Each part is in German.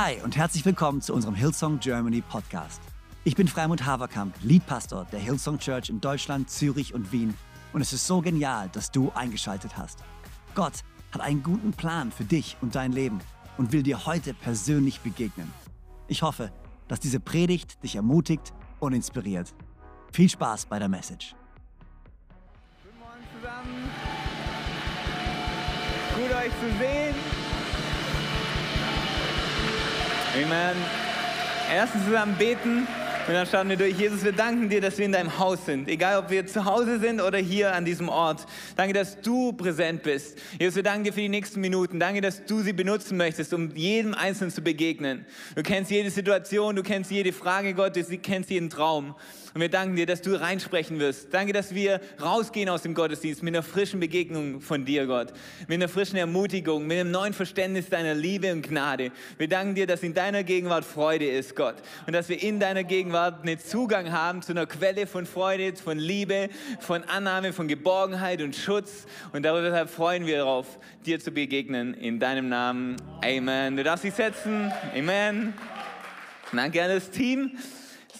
Hi und herzlich willkommen zu unserem Hillsong Germany Podcast. Ich bin Freimund Haverkamp, Leadpastor der Hillsong Church in Deutschland, Zürich und Wien und es ist so genial, dass du eingeschaltet hast. Gott hat einen guten Plan für dich und dein Leben und will dir heute persönlich begegnen. Ich hoffe, dass diese Predigt dich ermutigt und inspiriert. Viel Spaß bei der Message. Guten Morgen zusammen. Gut euch zu sehen. Amen. Erstens zusammen beten und dann starten wir durch. Jesus, wir danken dir, dass wir in deinem Haus sind. Egal, ob wir zu Hause sind oder hier an diesem Ort. Danke, dass du präsent bist. Jesus, wir danken dir für die nächsten Minuten. Danke, dass du sie benutzen möchtest, um jedem Einzelnen zu begegnen. Du kennst jede Situation, du kennst jede Frage, Gott, du kennst jeden Traum. Und wir danken dir, dass du reinsprechen wirst. Danke, dass wir rausgehen aus dem Gottesdienst mit einer frischen Begegnung von dir, Gott. Mit einer frischen Ermutigung, mit einem neuen Verständnis deiner Liebe und Gnade. Wir danken dir, dass in deiner Gegenwart Freude ist, Gott. Und dass wir in deiner Gegenwart einen Zugang haben zu einer Quelle von Freude, von Liebe, von Annahme, von Geborgenheit und Schutz. Und darüber freuen wir darauf, dir zu begegnen. In deinem Namen. Amen. Du darfst dich setzen. Amen. Danke an das Team.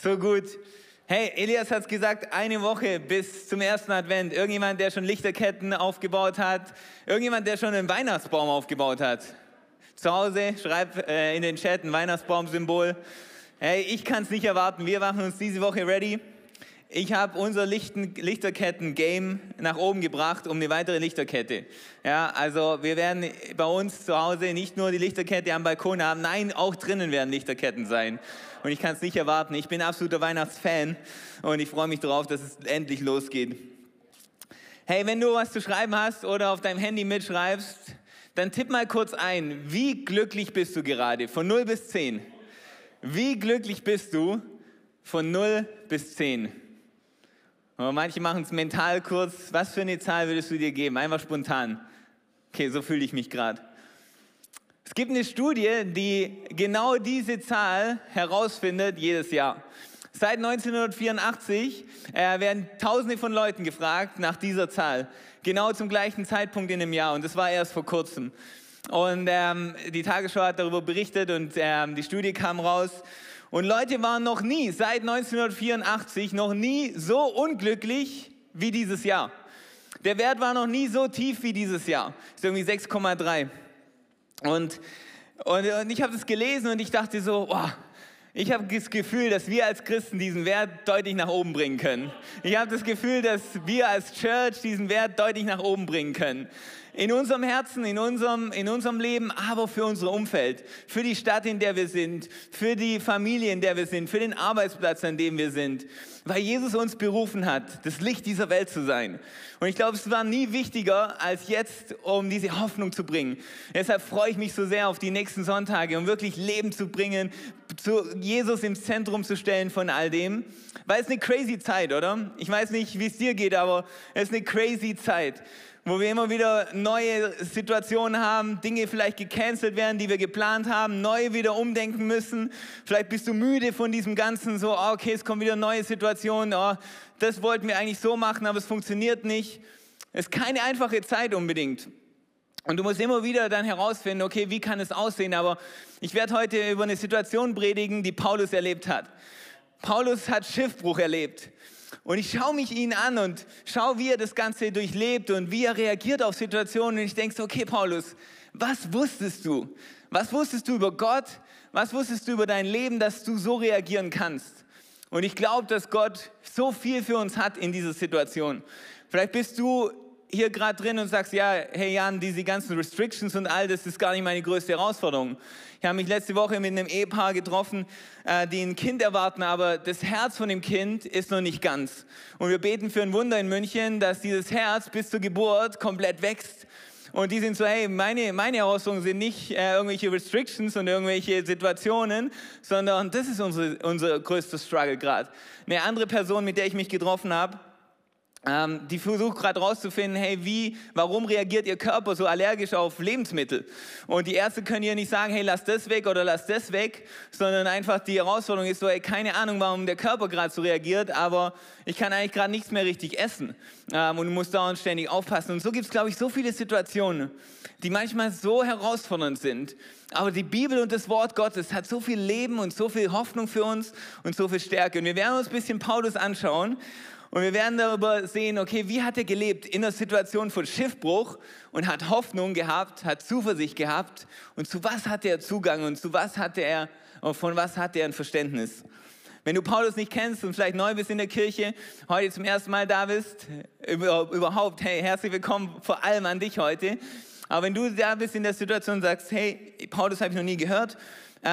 So gut. Hey, Elias hat gesagt, eine Woche bis zum ersten Advent. Irgendjemand, der schon Lichterketten aufgebaut hat? Irgendjemand, der schon einen Weihnachtsbaum aufgebaut hat? Zu Hause, schreib äh, in den Chat ein Weihnachtsbaum-Symbol. Hey, ich kann es nicht erwarten. Wir machen uns diese Woche ready. Ich habe unser Lichterketten-Game nach oben gebracht um eine weitere Lichterkette. Ja, also wir werden bei uns zu Hause nicht nur die Lichterkette am Balkon haben, nein, auch drinnen werden Lichterketten sein. Und ich kann es nicht erwarten. Ich bin absoluter Weihnachtsfan und ich freue mich darauf, dass es endlich losgeht. Hey, wenn du was zu schreiben hast oder auf deinem Handy mitschreibst, dann tipp mal kurz ein, wie glücklich bist du gerade? Von 0 bis 10. Wie glücklich bist du von 0 bis 10? Und manche machen es mental kurz. Was für eine Zahl würdest du dir geben? Einfach spontan. Okay, so fühle ich mich gerade. Es gibt eine Studie, die genau diese Zahl herausfindet jedes Jahr. Seit 1984 äh, werden Tausende von Leuten gefragt nach dieser Zahl, genau zum gleichen Zeitpunkt in einem Jahr. Und das war erst vor kurzem. Und ähm, die Tagesschau hat darüber berichtet und ähm, die Studie kam raus. Und Leute waren noch nie, seit 1984, noch nie so unglücklich wie dieses Jahr. Der Wert war noch nie so tief wie dieses Jahr. Das ist irgendwie 6,3. Und, und, und ich habe es gelesen und ich dachte so, oh, ich habe das Gefühl, dass wir als Christen diesen Wert deutlich nach oben bringen können. Ich habe das Gefühl, dass wir als Church diesen Wert deutlich nach oben bringen können. In unserem Herzen, in unserem, in unserem Leben, aber für unser Umfeld, für die Stadt, in der wir sind, für die Familie, in der wir sind, für den Arbeitsplatz, an dem wir sind. Weil Jesus uns berufen hat, das Licht dieser Welt zu sein. Und ich glaube, es war nie wichtiger als jetzt, um diese Hoffnung zu bringen. Deshalb freue ich mich so sehr auf die nächsten Sonntage, um wirklich Leben zu bringen, zu Jesus im Zentrum zu stellen von all dem. Weil es eine crazy Zeit, oder? Ich weiß nicht, wie es dir geht, aber es ist eine crazy Zeit wo wir immer wieder neue Situationen haben, Dinge vielleicht gecancelt werden, die wir geplant haben, neu wieder umdenken müssen. Vielleicht bist du müde von diesem Ganzen, so, ah, okay, es kommen wieder neue Situationen, oh, das wollten wir eigentlich so machen, aber es funktioniert nicht. Es ist keine einfache Zeit unbedingt. Und du musst immer wieder dann herausfinden, okay, wie kann es aussehen? Aber ich werde heute über eine Situation predigen, die Paulus erlebt hat. Paulus hat Schiffbruch erlebt. Und ich schaue mich ihn an und schaue, wie er das Ganze durchlebt und wie er reagiert auf Situationen. Und ich denke so, okay, Paulus, was wusstest du? Was wusstest du über Gott? Was wusstest du über dein Leben, dass du so reagieren kannst? Und ich glaube, dass Gott so viel für uns hat in dieser Situation. Vielleicht bist du hier gerade drin und sagst, ja, hey Jan, diese ganzen Restrictions und all das ist gar nicht meine größte Herausforderung. Ich habe mich letzte Woche mit einem Ehepaar getroffen, äh, die ein Kind erwarten, aber das Herz von dem Kind ist noch nicht ganz. Und wir beten für ein Wunder in München, dass dieses Herz bis zur Geburt komplett wächst. Und die sind so, hey, meine, meine Herausforderungen sind nicht äh, irgendwelche Restrictions und irgendwelche Situationen, sondern das ist unsere, unser größter Struggle gerade. Eine andere Person, mit der ich mich getroffen habe, ähm, die versucht gerade rauszufinden, hey, wie, warum reagiert ihr Körper so allergisch auf Lebensmittel? Und die Ärzte können ihr nicht sagen, hey, lass das weg oder lass das weg, sondern einfach die Herausforderung ist so, hey, keine Ahnung, warum der Körper gerade so reagiert, aber ich kann eigentlich gerade nichts mehr richtig essen ähm, und muss dauernd ständig aufpassen. Und so gibt es, glaube ich, so viele Situationen, die manchmal so herausfordernd sind. Aber die Bibel und das Wort Gottes hat so viel Leben und so viel Hoffnung für uns und so viel Stärke. Und wir werden uns ein bisschen Paulus anschauen. Und wir werden darüber sehen, okay, wie hat er gelebt in der Situation von Schiffbruch und hat Hoffnung gehabt, hat Zuversicht gehabt und zu was hatte er Zugang und zu was hatte er, von was hatte er ein Verständnis. Wenn du Paulus nicht kennst und vielleicht neu bist in der Kirche, heute zum ersten Mal da bist, überhaupt, hey, herzlich willkommen vor allem an dich heute. Aber wenn du da bist in der Situation und sagst, hey, Paulus habe ich noch nie gehört,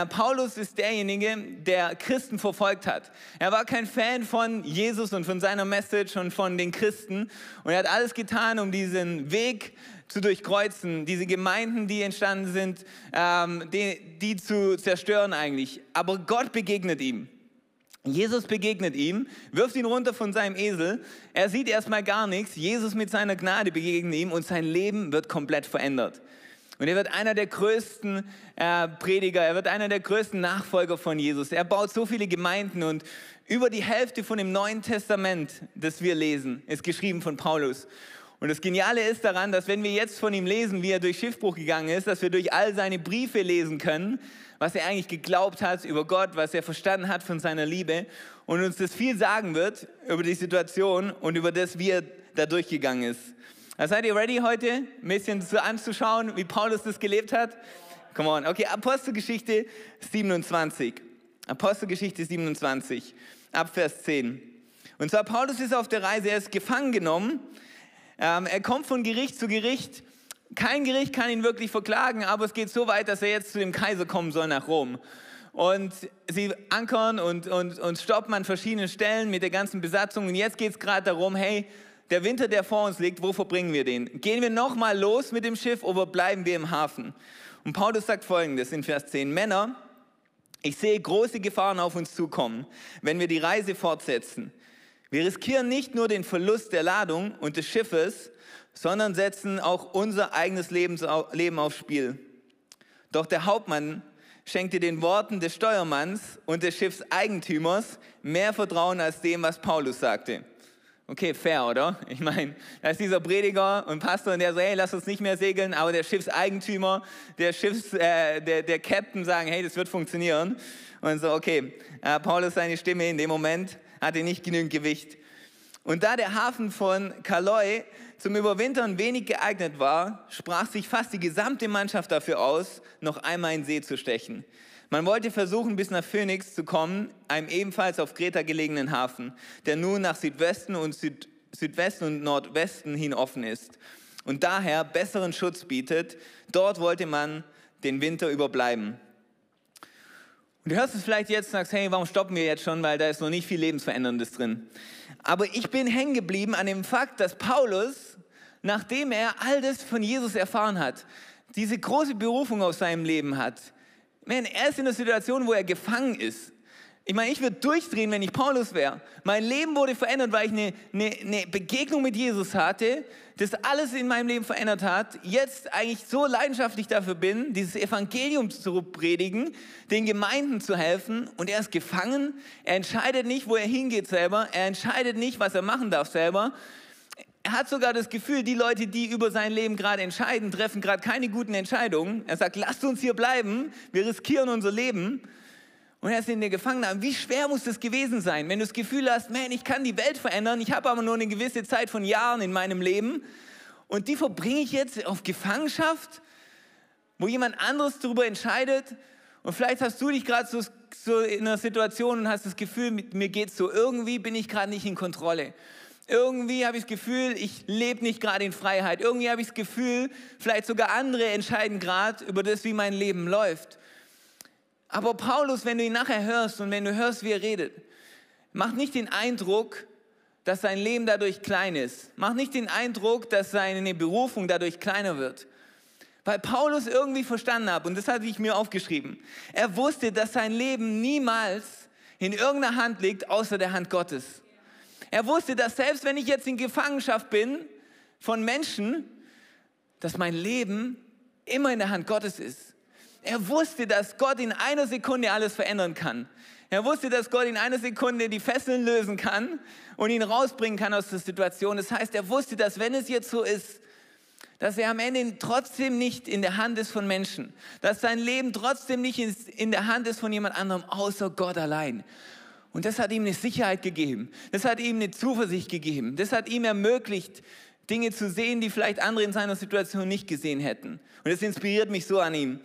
Paulus ist derjenige, der Christen verfolgt hat. Er war kein Fan von Jesus und von seiner Message und von den Christen. Und er hat alles getan, um diesen Weg zu durchkreuzen, diese Gemeinden, die entstanden sind, ähm, die, die zu zerstören eigentlich. Aber Gott begegnet ihm. Jesus begegnet ihm, wirft ihn runter von seinem Esel. Er sieht erstmal gar nichts. Jesus mit seiner Gnade begegnet ihm und sein Leben wird komplett verändert. Und er wird einer der größten äh, Prediger, er wird einer der größten Nachfolger von Jesus. Er baut so viele Gemeinden und über die Hälfte von dem Neuen Testament, das wir lesen, ist geschrieben von Paulus. Und das Geniale ist daran, dass wenn wir jetzt von ihm lesen, wie er durch Schiffbruch gegangen ist, dass wir durch all seine Briefe lesen können, was er eigentlich geglaubt hat über Gott, was er verstanden hat von seiner Liebe und uns das viel sagen wird über die Situation und über das, wie er da durchgegangen ist. Seid ihr ready heute, ein bisschen so anzuschauen, wie Paulus das gelebt hat? Come on. Okay, Apostelgeschichte 27. Apostelgeschichte 27, ab Vers 10. Und zwar, Paulus ist auf der Reise, er ist gefangen genommen. Ähm, er kommt von Gericht zu Gericht. Kein Gericht kann ihn wirklich verklagen, aber es geht so weit, dass er jetzt zu dem Kaiser kommen soll nach Rom. Und sie ankern und, und, und stoppen an verschiedenen Stellen mit der ganzen Besatzung. Und jetzt geht es gerade darum, hey, der Winter, der vor uns liegt, wo verbringen wir den? Gehen wir nochmal los mit dem Schiff oder bleiben wir im Hafen? Und Paulus sagt folgendes in Vers 10, Männer, ich sehe große Gefahren auf uns zukommen, wenn wir die Reise fortsetzen. Wir riskieren nicht nur den Verlust der Ladung und des Schiffes, sondern setzen auch unser eigenes Leben aufs Spiel. Doch der Hauptmann schenkte den Worten des Steuermanns und des Schiffseigentümers mehr Vertrauen als dem, was Paulus sagte. Okay, fair, oder? Ich meine, da ist dieser Prediger und Pastor, und der so, hey, lass uns nicht mehr segeln, aber der Schiffseigentümer, der Schiffs, äh, der, der Captain sagen, hey, das wird funktionieren. Und so, okay, äh, Paulus seine Stimme in dem Moment hatte nicht genügend Gewicht. Und da der Hafen von Kaloi zum Überwintern wenig geeignet war, sprach sich fast die gesamte Mannschaft dafür aus, noch einmal in See zu stechen. Man wollte versuchen, bis nach Phoenix zu kommen, einem ebenfalls auf Kreta gelegenen Hafen, der nun nach Südwesten und Süd Südwesten und Nordwesten hin offen ist und daher besseren Schutz bietet. Dort wollte man den Winter überbleiben. Und du hörst es vielleicht jetzt und sagst, hey, warum stoppen wir jetzt schon, weil da ist noch nicht viel Lebensveränderndes drin. Aber ich bin hängen geblieben an dem Fakt, dass Paulus, nachdem er all das von Jesus erfahren hat, diese große Berufung auf seinem Leben hat, man, er ist in einer Situation, wo er gefangen ist. Ich meine, ich würde durchdrehen, wenn ich Paulus wäre. Mein Leben wurde verändert, weil ich eine, eine, eine, Begegnung mit Jesus hatte, das alles in meinem Leben verändert hat. Jetzt eigentlich so leidenschaftlich dafür bin, dieses Evangelium zu predigen, den Gemeinden zu helfen. Und er ist gefangen. Er entscheidet nicht, wo er hingeht selber. Er entscheidet nicht, was er machen darf selber. Er hat sogar das Gefühl, die Leute, die über sein Leben gerade entscheiden, treffen gerade keine guten Entscheidungen. Er sagt, lasst uns hier bleiben, wir riskieren unser Leben. Und er ist in der Gefangenen. Wie schwer muss das gewesen sein, wenn du das Gefühl hast, man, ich kann die Welt verändern, ich habe aber nur eine gewisse Zeit von Jahren in meinem Leben und die verbringe ich jetzt auf Gefangenschaft, wo jemand anderes darüber entscheidet. Und vielleicht hast du dich gerade so, so in einer Situation und hast das Gefühl, mir geht es so, irgendwie bin ich gerade nicht in Kontrolle. Irgendwie habe ich das Gefühl, ich lebe nicht gerade in Freiheit. Irgendwie habe ich das Gefühl, vielleicht sogar andere entscheiden gerade über das, wie mein Leben läuft. Aber Paulus, wenn du ihn nachher hörst und wenn du hörst, wie er redet, macht nicht den Eindruck, dass sein Leben dadurch klein ist. Macht nicht den Eindruck, dass seine Berufung dadurch kleiner wird. Weil Paulus irgendwie verstanden hat, und das hatte ich mir aufgeschrieben, er wusste, dass sein Leben niemals in irgendeiner Hand liegt, außer der Hand Gottes. Er wusste, dass selbst wenn ich jetzt in Gefangenschaft bin von Menschen, dass mein Leben immer in der Hand Gottes ist. Er wusste, dass Gott in einer Sekunde alles verändern kann. Er wusste, dass Gott in einer Sekunde die Fesseln lösen kann und ihn rausbringen kann aus der Situation. Das heißt, er wusste, dass wenn es jetzt so ist, dass er am Ende trotzdem nicht in der Hand ist von Menschen, dass sein Leben trotzdem nicht in der Hand ist von jemand anderem außer Gott allein. Und das hat ihm eine Sicherheit gegeben, das hat ihm eine Zuversicht gegeben, das hat ihm ermöglicht, Dinge zu sehen, die vielleicht andere in seiner Situation nicht gesehen hätten. Und das inspiriert mich so an ihm.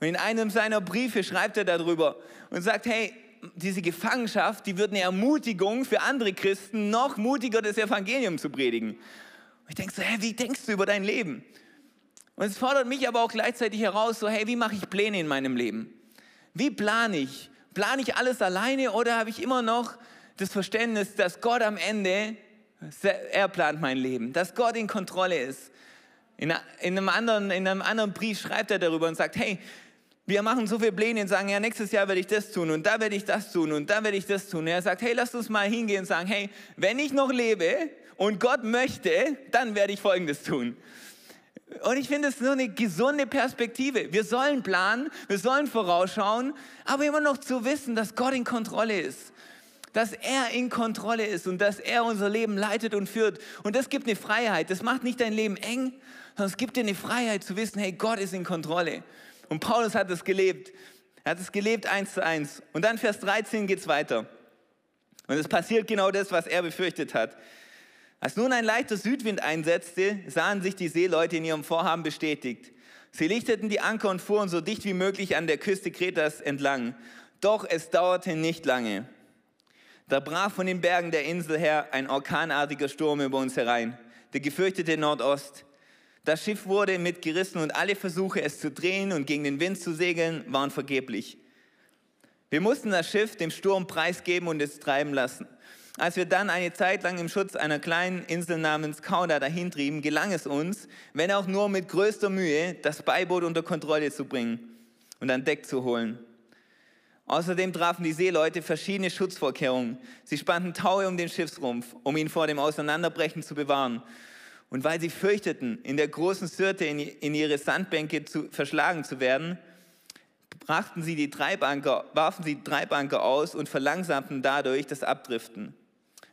Und in einem seiner Briefe schreibt er darüber und sagt, hey, diese Gefangenschaft, die wird eine Ermutigung für andere Christen, noch mutiger das Evangelium zu predigen. Und ich denke so, hey, wie denkst du über dein Leben? Und es fordert mich aber auch gleichzeitig heraus, so, hey, wie mache ich Pläne in meinem Leben? Wie plane ich? Plane ich alles alleine oder habe ich immer noch das Verständnis, dass Gott am Ende, er plant mein Leben, dass Gott in Kontrolle ist? In einem, anderen, in einem anderen Brief schreibt er darüber und sagt, hey, wir machen so viele Pläne und sagen, ja, nächstes Jahr werde ich das tun und da werde ich das tun und da werde ich das tun. Und er sagt, hey, lass uns mal hingehen und sagen, hey, wenn ich noch lebe, und Gott möchte, dann werde ich Folgendes tun. Und ich finde es so eine gesunde Perspektive. Wir sollen planen, wir sollen vorausschauen, aber immer noch zu wissen, dass Gott in Kontrolle ist. Dass er in Kontrolle ist und dass er unser Leben leitet und führt. Und das gibt eine Freiheit. Das macht nicht dein Leben eng, sondern es gibt dir eine Freiheit zu wissen, hey, Gott ist in Kontrolle. Und Paulus hat es gelebt. Er hat es gelebt eins zu eins. Und dann Vers 13 geht es weiter. Und es passiert genau das, was er befürchtet hat. Als nun ein leichter Südwind einsetzte, sahen sich die Seeleute in ihrem Vorhaben bestätigt. Sie lichteten die Anker und fuhren so dicht wie möglich an der Küste Kretas entlang. Doch es dauerte nicht lange. Da brach von den Bergen der Insel her ein orkanartiger Sturm über uns herein, der gefürchtete Nordost. Das Schiff wurde mitgerissen und alle Versuche, es zu drehen und gegen den Wind zu segeln, waren vergeblich. Wir mussten das Schiff dem Sturm preisgeben und es treiben lassen. Als wir dann eine Zeit lang im Schutz einer kleinen Insel namens Kauda dahintrieben, gelang es uns, wenn auch nur mit größter Mühe, das Beiboot unter Kontrolle zu bringen und an Deck zu holen. Außerdem trafen die Seeleute verschiedene Schutzvorkehrungen. Sie spannten Taue um den Schiffsrumpf, um ihn vor dem Auseinanderbrechen zu bewahren. Und weil sie fürchteten, in der großen Syrte in ihre Sandbänke zu, verschlagen zu werden, brachten sie die Treibanker, warfen sie Treibanker aus und verlangsamten dadurch das Abdriften.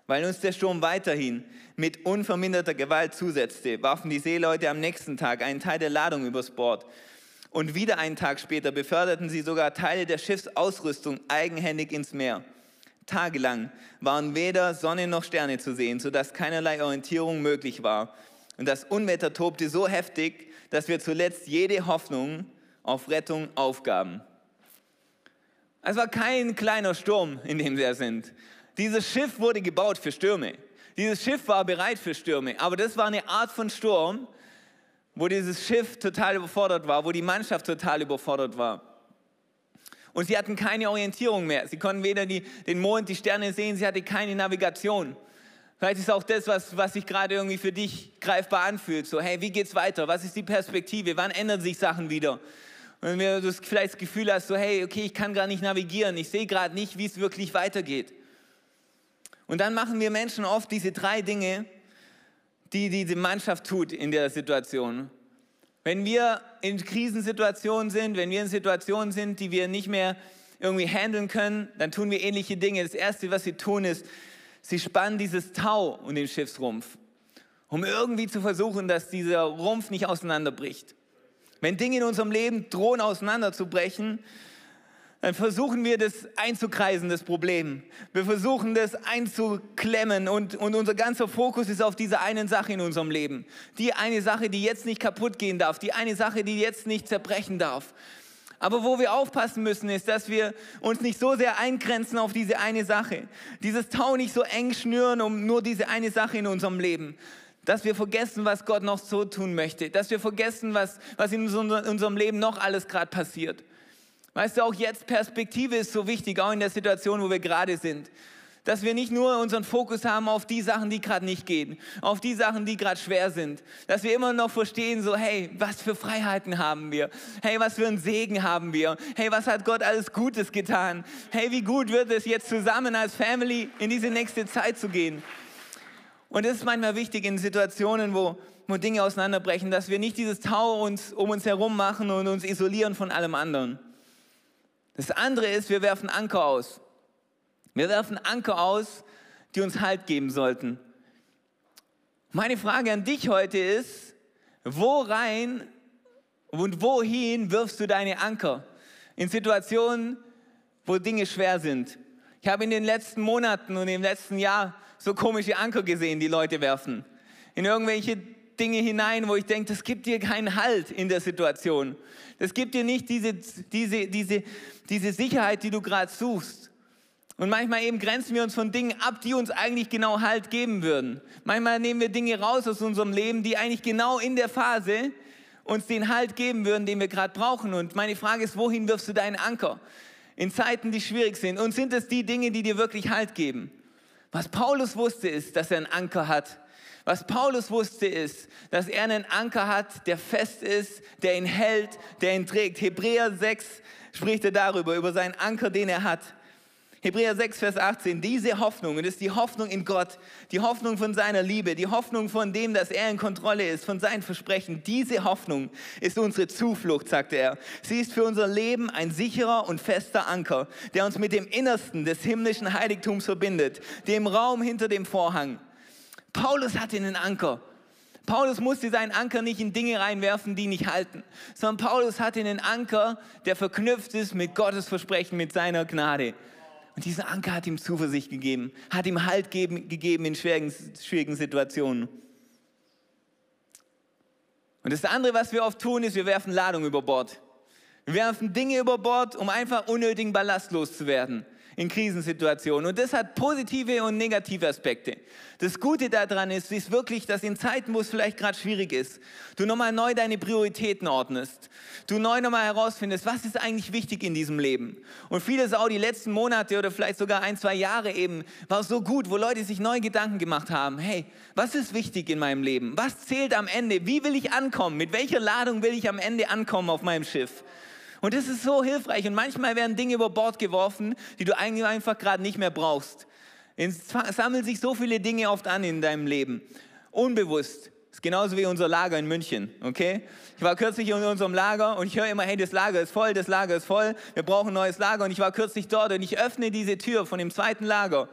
Weil uns der Sturm weiterhin mit unverminderter Gewalt zusetzte, warfen die Seeleute am nächsten Tag einen Teil der Ladung übers Bord. Und wieder einen Tag später beförderten sie sogar Teile der Schiffsausrüstung eigenhändig ins Meer. Tagelang waren weder Sonne noch Sterne zu sehen, sodass keinerlei Orientierung möglich war. Und das Unwetter tobte so heftig, dass wir zuletzt jede Hoffnung auf Rettung aufgaben. Es war kein kleiner Sturm, in dem wir sind. Dieses Schiff wurde gebaut für Stürme. Dieses Schiff war bereit für Stürme. Aber das war eine Art von Sturm, wo dieses Schiff total überfordert war, wo die Mannschaft total überfordert war. Und sie hatten keine Orientierung mehr. Sie konnten weder die, den Mond, die Sterne sehen, sie hatten keine Navigation. Vielleicht ist auch das, was, was sich gerade irgendwie für dich greifbar anfühlt. So, hey, wie geht's weiter? Was ist die Perspektive? Wann ändern sich Sachen wieder? Und wenn du vielleicht das Gefühl hast, so, hey, okay, ich kann gar nicht navigieren, ich sehe gerade nicht, wie es wirklich weitergeht. Und dann machen wir Menschen oft diese drei Dinge, die diese Mannschaft tut in der Situation. Wenn wir in Krisensituationen sind, wenn wir in Situationen sind, die wir nicht mehr irgendwie handeln können, dann tun wir ähnliche Dinge. Das Erste, was sie tun, ist, sie spannen dieses Tau um den Schiffsrumpf, um irgendwie zu versuchen, dass dieser Rumpf nicht auseinanderbricht. Wenn Dinge in unserem Leben drohen auseinanderzubrechen, dann versuchen wir das einzukreisen, das Problem. Wir versuchen das einzuklemmen und, und unser ganzer Fokus ist auf dieser einen Sache in unserem Leben. Die eine Sache, die jetzt nicht kaputt gehen darf, die eine Sache, die jetzt nicht zerbrechen darf. Aber wo wir aufpassen müssen, ist, dass wir uns nicht so sehr eingrenzen auf diese eine Sache. Dieses Tau nicht so eng schnüren um nur diese eine Sache in unserem Leben. Dass wir vergessen, was Gott noch so tun möchte. Dass wir vergessen, was, was in unserem Leben noch alles gerade passiert. Weißt du, auch jetzt Perspektive ist so wichtig, auch in der Situation, wo wir gerade sind. Dass wir nicht nur unseren Fokus haben auf die Sachen, die gerade nicht gehen, auf die Sachen, die gerade schwer sind. Dass wir immer noch verstehen, so, hey, was für Freiheiten haben wir? Hey, was für einen Segen haben wir? Hey, was hat Gott alles Gutes getan? Hey, wie gut wird es jetzt zusammen als Family in diese nächste Zeit zu gehen? Und es ist manchmal wichtig in Situationen, wo, wo Dinge auseinanderbrechen, dass wir nicht dieses Tau uns, um uns herum machen und uns isolieren von allem anderen. Das andere ist, wir werfen Anker aus. Wir werfen Anker aus, die uns Halt geben sollten. Meine Frage an dich heute ist, wo rein und wohin wirfst du deine Anker? In Situationen, wo Dinge schwer sind. Ich habe in den letzten Monaten und im letzten Jahr so komische Anker gesehen, die Leute werfen. In irgendwelche Dinge hinein, wo ich denke, das gibt dir keinen Halt in der Situation. Das gibt dir nicht diese, diese, diese, diese Sicherheit, die du gerade suchst. Und manchmal eben grenzen wir uns von Dingen ab, die uns eigentlich genau Halt geben würden. Manchmal nehmen wir Dinge raus aus unserem Leben, die eigentlich genau in der Phase uns den Halt geben würden, den wir gerade brauchen. Und meine Frage ist, wohin wirfst du deinen Anker? In Zeiten, die schwierig sind. Und sind es die Dinge, die dir wirklich Halt geben? Was Paulus wusste, ist, dass er einen Anker hat. Was Paulus wusste, ist, dass er einen Anker hat, der fest ist, der ihn hält, der ihn trägt. Hebräer 6 spricht er darüber, über seinen Anker, den er hat. Hebräer 6, Vers 18, diese Hoffnung, und das ist die Hoffnung in Gott, die Hoffnung von seiner Liebe, die Hoffnung von dem, dass er in Kontrolle ist, von seinen Versprechen, diese Hoffnung ist unsere Zuflucht, sagte er. Sie ist für unser Leben ein sicherer und fester Anker, der uns mit dem Innersten des himmlischen Heiligtums verbindet, dem Raum hinter dem Vorhang. Paulus hatte einen Anker. Paulus musste seinen Anker nicht in Dinge reinwerfen, die nicht halten, sondern Paulus hatte einen Anker, der verknüpft ist mit Gottes Versprechen, mit seiner Gnade. Und dieser Anker hat ihm Zuversicht gegeben, hat ihm Halt geben, gegeben in schwierigen, schwierigen Situationen. Und das andere, was wir oft tun, ist, wir werfen Ladung über Bord. Wir werfen Dinge über Bord, um einfach unnötigen Ballast loszuwerden in Krisensituationen. Und das hat positive und negative Aspekte. Das Gute daran ist, ist wirklich, dass in Zeiten, wo es vielleicht gerade schwierig ist, du nochmal neu deine Prioritäten ordnest. Du neu nochmal herausfindest, was ist eigentlich wichtig in diesem Leben. Und vieles auch die letzten Monate oder vielleicht sogar ein, zwei Jahre eben war so gut, wo Leute sich neue Gedanken gemacht haben. Hey, was ist wichtig in meinem Leben? Was zählt am Ende? Wie will ich ankommen? Mit welcher Ladung will ich am Ende ankommen auf meinem Schiff? Und das ist so hilfreich. Und manchmal werden Dinge über Bord geworfen, die du einfach gerade nicht mehr brauchst. Es sammeln sich so viele Dinge oft an in deinem Leben. Unbewusst. Das ist genauso wie unser Lager in München, okay? Ich war kürzlich in unserem Lager und ich höre immer, hey, das Lager ist voll, das Lager ist voll, wir brauchen ein neues Lager. Und ich war kürzlich dort und ich öffne diese Tür von dem zweiten Lager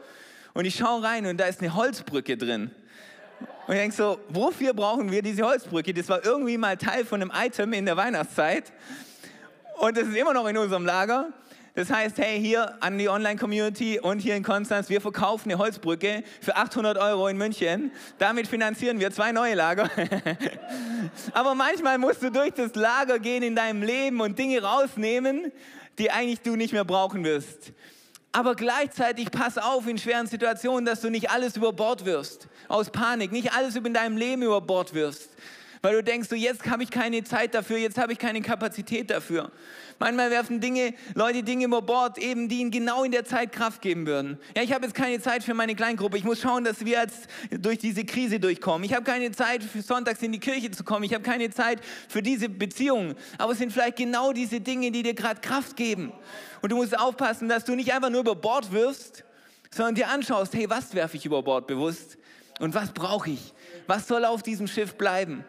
und ich schaue rein und da ist eine Holzbrücke drin. Und ich denke so, wofür brauchen wir diese Holzbrücke? Das war irgendwie mal Teil von einem Item in der Weihnachtszeit. Und es ist immer noch in unserem Lager. Das heißt, hey, hier an die Online-Community und hier in Konstanz, wir verkaufen eine Holzbrücke für 800 Euro in München. Damit finanzieren wir zwei neue Lager. Aber manchmal musst du durch das Lager gehen in deinem Leben und Dinge rausnehmen, die eigentlich du nicht mehr brauchen wirst. Aber gleichzeitig pass auf in schweren Situationen, dass du nicht alles über Bord wirst. Aus Panik, nicht alles in deinem Leben über Bord wirst weil du denkst, so jetzt habe ich keine Zeit dafür, jetzt habe ich keine Kapazität dafür. Manchmal werfen Dinge, Leute Dinge über Bord, eben die ihnen genau in der Zeit Kraft geben würden. Ja, ich habe jetzt keine Zeit für meine Kleingruppe. Ich muss schauen, dass wir jetzt durch diese Krise durchkommen. Ich habe keine Zeit sonntags in die Kirche zu kommen. Ich habe keine Zeit für diese Beziehungen. Aber es sind vielleicht genau diese Dinge, die dir gerade Kraft geben. Und du musst aufpassen, dass du nicht einfach nur über Bord wirfst, sondern dir anschaust, hey, was werfe ich über Bord bewusst? Und was brauche ich? Was soll auf diesem Schiff bleiben?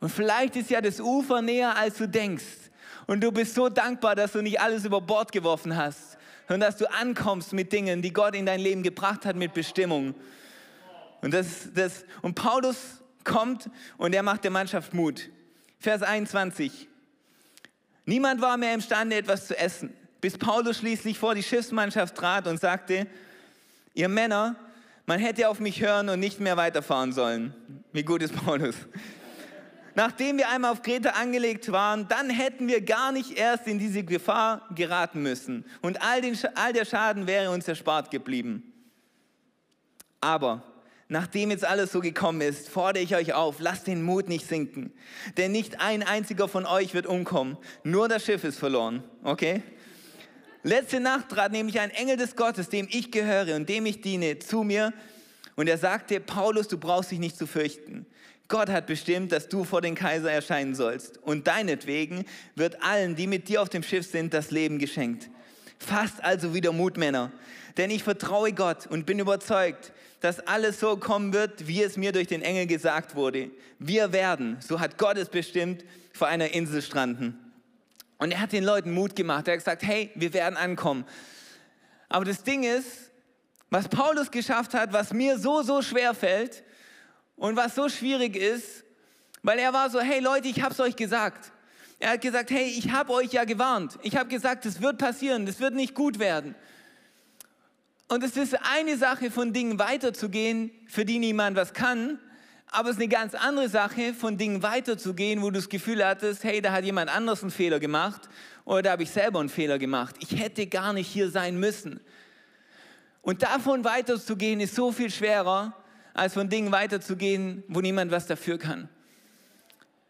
Und vielleicht ist ja das Ufer näher, als du denkst. Und du bist so dankbar, dass du nicht alles über Bord geworfen hast, sondern dass du ankommst mit Dingen, die Gott in dein Leben gebracht hat, mit Bestimmung. Und, das, das, und Paulus kommt und er macht der Mannschaft Mut. Vers 21. Niemand war mehr imstande, etwas zu essen, bis Paulus schließlich vor die Schiffsmannschaft trat und sagte, ihr Männer, man hätte auf mich hören und nicht mehr weiterfahren sollen. Wie gut ist Paulus? Nachdem wir einmal auf Kreta angelegt waren, dann hätten wir gar nicht erst in diese Gefahr geraten müssen. Und all, den, all der Schaden wäre uns erspart geblieben. Aber nachdem jetzt alles so gekommen ist, fordere ich euch auf, lasst den Mut nicht sinken. Denn nicht ein einziger von euch wird umkommen. Nur das Schiff ist verloren. Okay? Letzte Nacht trat nämlich ein Engel des Gottes, dem ich gehöre und dem ich diene, zu mir. Und er sagte, Paulus, du brauchst dich nicht zu fürchten. Gott hat bestimmt, dass du vor den Kaiser erscheinen sollst. Und deinetwegen wird allen, die mit dir auf dem Schiff sind, das Leben geschenkt. Fasst also wieder Mut, Männer. Denn ich vertraue Gott und bin überzeugt, dass alles so kommen wird, wie es mir durch den Engel gesagt wurde. Wir werden, so hat Gott es bestimmt, vor einer Insel stranden. Und er hat den Leuten Mut gemacht. Er hat gesagt, hey, wir werden ankommen. Aber das Ding ist, was Paulus geschafft hat, was mir so, so schwer fällt und was so schwierig ist, weil er war so, hey Leute, ich habe es euch gesagt. Er hat gesagt, hey, ich habe euch ja gewarnt. Ich habe gesagt, es wird passieren, es wird nicht gut werden. Und es ist eine Sache, von Dingen weiterzugehen, für die niemand was kann. Aber es ist eine ganz andere Sache, von Dingen weiterzugehen, wo du das Gefühl hattest, hey, da hat jemand anders einen Fehler gemacht oder da habe ich selber einen Fehler gemacht. Ich hätte gar nicht hier sein müssen. Und davon weiterzugehen ist so viel schwerer, als von Dingen weiterzugehen, wo niemand was dafür kann.